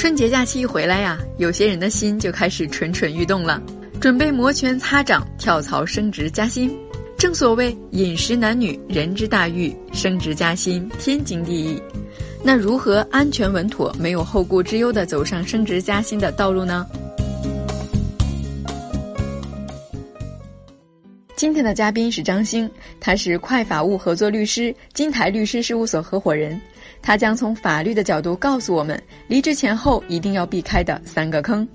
春节假期一回来呀，有些人的心就开始蠢蠢欲动了，准备摩拳擦掌跳槽升职加薪。正所谓饮食男女，人之大欲；升职加薪，天经地义。那如何安全稳妥、没有后顾之忧的走上升职加薪的道路呢？今天的嘉宾是张星，他是快法务合作律师、金台律师事务所合伙人。他将从法律的角度告诉我们，离职前后一定要避开的三个坑。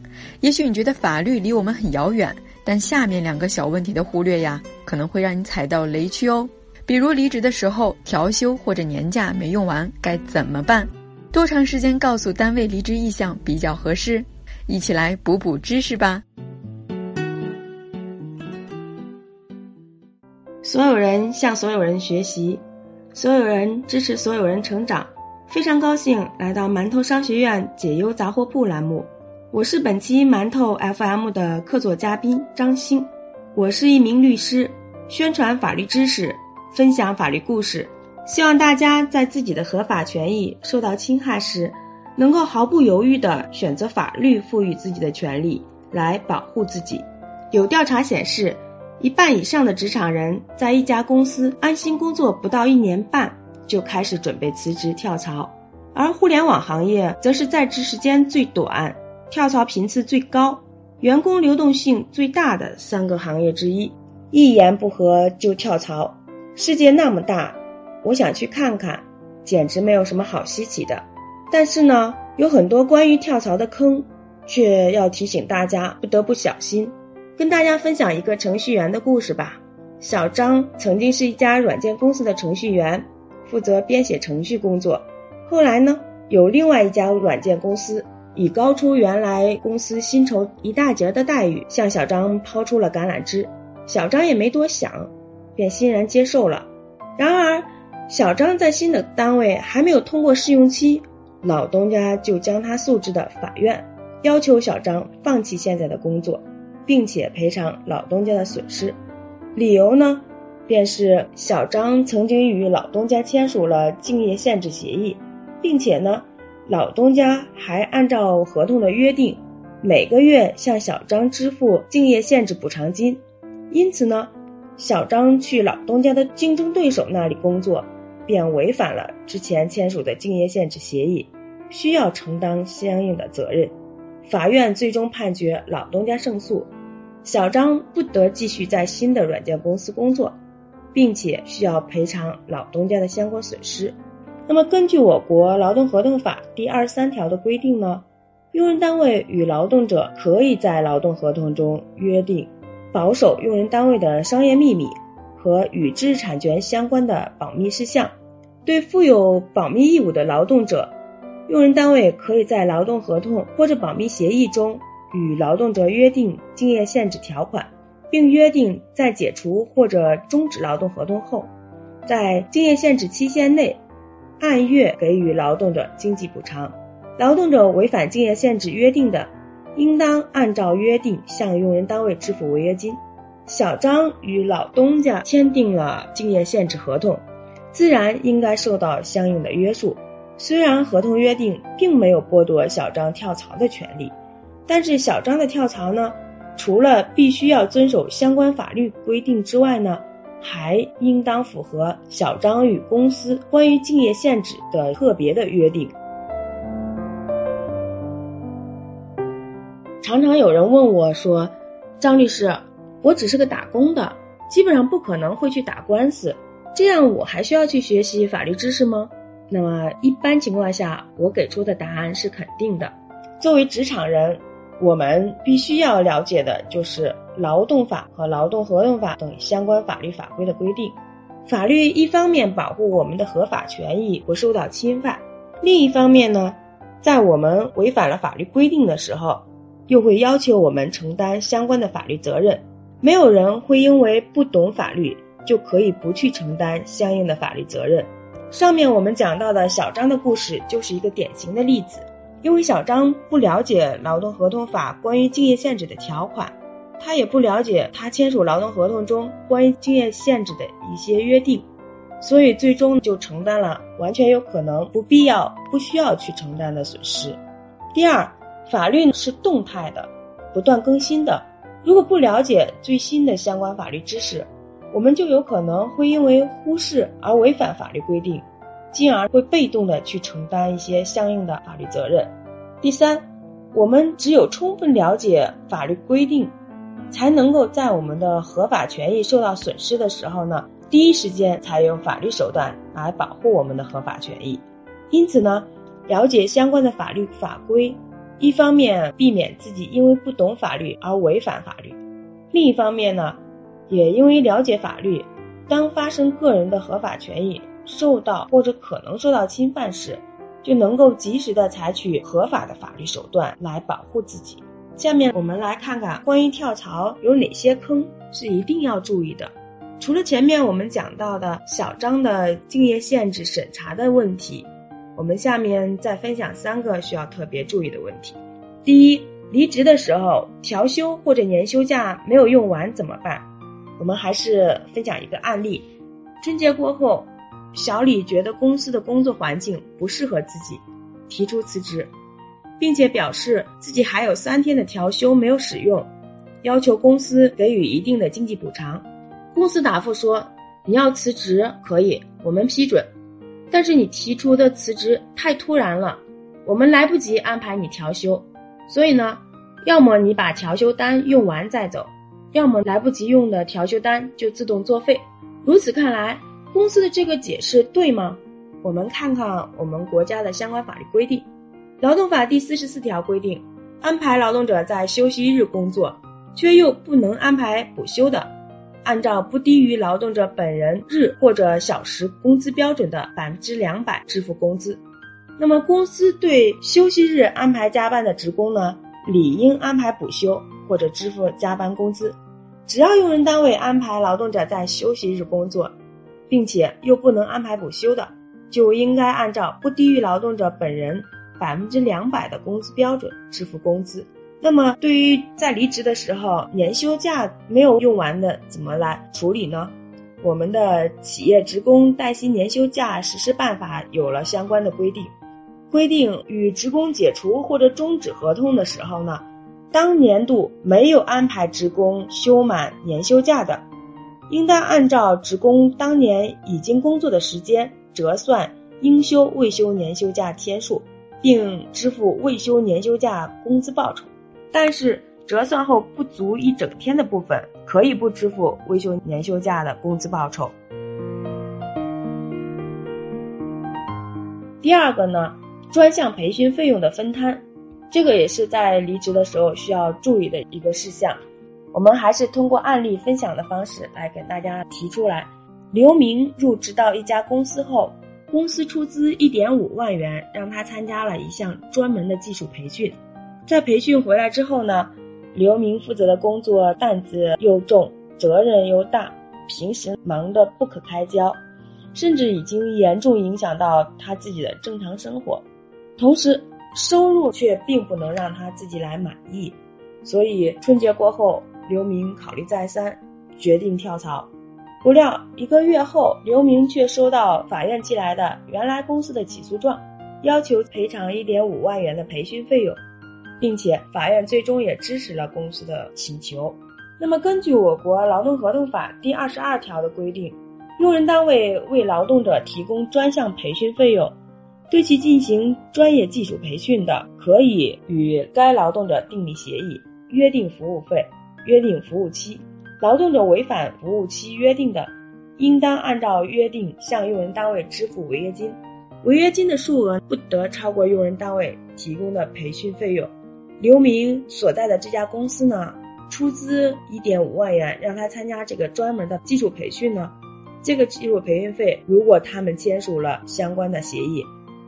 也许你觉得法律离我们很遥远，但下面两个小问题的忽略呀，可能会让你踩到雷区哦。比如离职的时候调休或者年假没用完该怎么办？多长时间告诉单位离职意向比较合适？一起来补补知识吧。所有人向所有人学习，所有人支持所有人成长。非常高兴来到馒头商学院解忧杂货铺栏目，我是本期馒头 FM 的客座嘉宾张欣。我是一名律师，宣传法律知识，分享法律故事，希望大家在自己的合法权益受到侵害时，能够毫不犹豫地选择法律赋予自己的权利来保护自己。有调查显示。一半以上的职场人在一家公司安心工作不到一年半，就开始准备辞职跳槽，而互联网行业则是在职时间最短、跳槽频次最高、员工流动性最大的三个行业之一。一言不合就跳槽，世界那么大，我想去看看，简直没有什么好稀奇的。但是呢，有很多关于跳槽的坑，却要提醒大家不得不小心。跟大家分享一个程序员的故事吧。小张曾经是一家软件公司的程序员，负责编写程序工作。后来呢，有另外一家软件公司以高出原来公司薪酬一大截的待遇向小张抛出了橄榄枝。小张也没多想，便欣然接受了。然而，小张在新的单位还没有通过试用期，老东家就将他诉至的法院，要求小张放弃现在的工作。并且赔偿老东家的损失，理由呢，便是小张曾经与老东家签署了竞业限制协议，并且呢，老东家还按照合同的约定，每个月向小张支付竞业限制补偿金。因此呢，小张去老东家的竞争对手那里工作，便违反了之前签署的竞业限制协议，需要承担相应的责任。法院最终判决老东家胜诉。小张不得继续在新的软件公司工作，并且需要赔偿老东家的相关损失。那么，根据我国劳动合同法第二十三条的规定呢，用人单位与劳动者可以在劳动合同中约定保守用人单位的商业秘密和与知识产权相关的保密事项。对负有保密义务的劳动者，用人单位可以在劳动合同或者保密协议中。与劳动者约定竞业限制条款，并约定在解除或者终止劳动合同后，在竞业限制期限内按月给予劳动者经济补偿。劳动者违反竞业限制约定的，应当按照约定向用人单位支付违约金。小张与老东家签订了竞业限制合同，自然应该受到相应的约束。虽然合同约定并没有剥夺小张跳槽的权利。但是小张的跳槽呢，除了必须要遵守相关法律规定之外呢，还应当符合小张与公司关于竞业限制的特别的约定。常常有人问我说：“张律师，我只是个打工的，基本上不可能会去打官司，这样我还需要去学习法律知识吗？”那么一般情况下，我给出的答案是肯定的。作为职场人。我们必须要了解的就是劳动法和劳动合同法等相关法律法规的规定。法律一方面保护我们的合法权益不受到侵犯，另一方面呢，在我们违反了法律规定的时候，又会要求我们承担相关的法律责任。没有人会因为不懂法律就可以不去承担相应的法律责任。上面我们讲到的小张的故事就是一个典型的例子。因为小张不了解劳动合同法关于竞业限制的条款，他也不了解他签署劳动合同中关于竞业限制的一些约定，所以最终就承担了完全有可能不必要、不需要去承担的损失。第二，法律是动态的，不断更新的。如果不了解最新的相关法律知识，我们就有可能会因为忽视而违反法律规定，进而会被动的去承担一些相应的法律责任。第三，我们只有充分了解法律规定，才能够在我们的合法权益受到损失的时候呢，第一时间采用法律手段来保护我们的合法权益。因此呢，了解相关的法律法规，一方面避免自己因为不懂法律而违反法律，另一方面呢，也因为了解法律，当发生个人的合法权益受到或者可能受到侵犯时，就能够及时的采取合法的法律手段来保护自己。下面我们来看看关于跳槽有哪些坑是一定要注意的。除了前面我们讲到的小张的竞业限制审查的问题，我们下面再分享三个需要特别注意的问题。第一，离职的时候调休或者年休假没有用完怎么办？我们还是分享一个案例：春节过后。小李觉得公司的工作环境不适合自己，提出辞职，并且表示自己还有三天的调休没有使用，要求公司给予一定的经济补偿。公司答复说：“你要辞职可以，我们批准，但是你提出的辞职太突然了，我们来不及安排你调休，所以呢，要么你把调休单用完再走，要么来不及用的调休单就自动作废。如此看来。”公司的这个解释对吗？我们看看我们国家的相关法律规定，《劳动法》第四十四条规定，安排劳动者在休息日工作，却又不能安排补休的，按照不低于劳动者本人日或者小时工资标准的百分之两百支付工资。那么，公司对休息日安排加班的职工呢，理应安排补休或者支付加班工资。只要用人单位安排劳动者在休息日工作，并且又不能安排补休的，就应该按照不低于劳动者本人百分之两百的工资标准支付工资。那么，对于在离职的时候年休假没有用完的，怎么来处理呢？我们的企业职工带薪年休假实施办法有了相关的规定，规定与职工解除或者终止合同的时候呢，当年度没有安排职工休满年休假的。应当按照职工当年已经工作的时间折算应休未休年休假天数，并支付未休年休假工资报酬。但是折算后不足一整天的部分，可以不支付未休年休假的工资报酬。第二个呢，专项培训费用的分摊，这个也是在离职的时候需要注意的一个事项。我们还是通过案例分享的方式来给大家提出来。刘明入职到一家公司后，公司出资一点五万元让他参加了一项专门的技术培训。在培训回来之后呢，刘明负责的工作担子又重，责任又大，平时忙得不可开交，甚至已经严重影响到他自己的正常生活。同时，收入却并不能让他自己来满意，所以春节过后。刘明考虑再三，决定跳槽。不料一个月后，刘明却收到法院寄来的原来公司的起诉状，要求赔偿一点五万元的培训费用，并且法院最终也支持了公司的请求。那么，根据我国劳动合同法第二十二条的规定，用人单位为劳动者提供专项培训费用，对其进行专业技术培训的，可以与该劳动者订立协议，约定服务费。约定服务期，劳动者违反服务期约定的，应当按照约定向用人单位支付违约金，违约金的数额不得超过用人单位提供的培训费用。刘明所在的这家公司呢，出资一点五万元让他参加这个专门的技术培训呢，这个技术培训费，如果他们签署了相关的协议，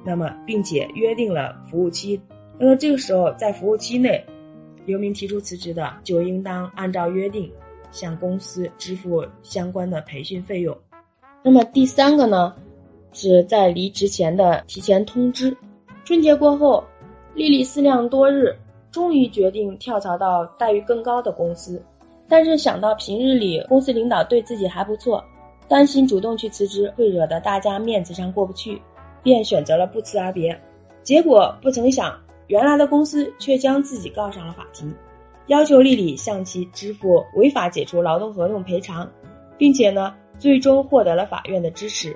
那么并且约定了服务期，那么这个时候在服务期内。刘明提出辞职的，就应当按照约定向公司支付相关的培训费用。那么第三个呢，是在离职前的提前通知。春节过后，丽丽思量多日，终于决定跳槽到待遇更高的公司。但是想到平日里公司领导对自己还不错，担心主动去辞职会惹得大家面子上过不去，便选择了不辞而别。结果不曾想。原来的公司却将自己告上了法庭，要求丽丽向其支付违法解除劳动合同赔偿，并且呢，最终获得了法院的支持。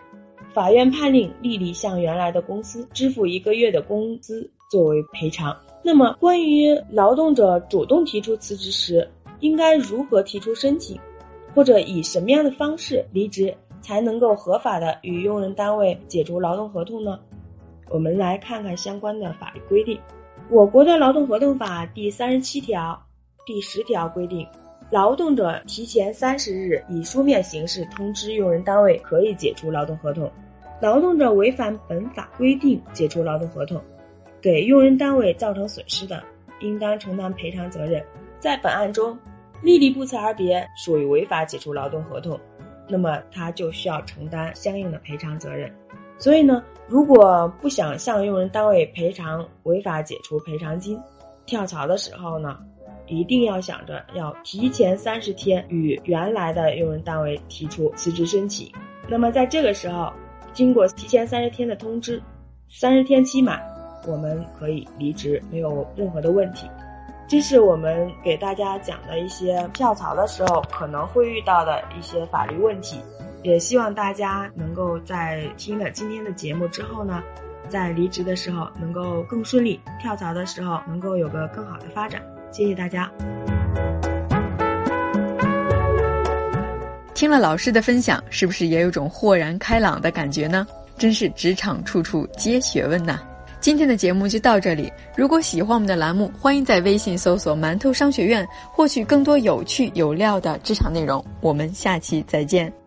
法院判令丽丽向原来的公司支付一个月的工资作为赔偿。那么，关于劳动者主动提出辞职时，应该如何提出申请，或者以什么样的方式离职才能够合法的与用人单位解除劳动合同呢？我们来看看相关的法律规定。我国的劳动合同法第三十七条、第十条规定，劳动者提前三十日以书面形式通知用人单位可以解除劳动合同。劳动者违反本法规定解除劳动合同，给用人单位造成损失的，应当承担赔偿责任。在本案中，丽丽不辞而别，属于违法解除劳动合同，那么她就需要承担相应的赔偿责任。所以呢，如果不想向用人单位赔偿违法解除赔偿金，跳槽的时候呢，一定要想着要提前三十天与原来的用人单位提出辞职申请。那么在这个时候，经过提前三十天的通知，三十天期满，我们可以离职，没有任何的问题。这是我们给大家讲的一些跳槽的时候可能会遇到的一些法律问题，也希望大家能够在听了今天的节目之后呢，在离职的时候能够更顺利，跳槽的时候能够有个更好的发展。谢谢大家。听了老师的分享，是不是也有种豁然开朗的感觉呢？真是职场处处皆学问呐！今天的节目就到这里。如果喜欢我们的栏目，欢迎在微信搜索“馒头商学院”，获取更多有趣有料的职场内容。我们下期再见。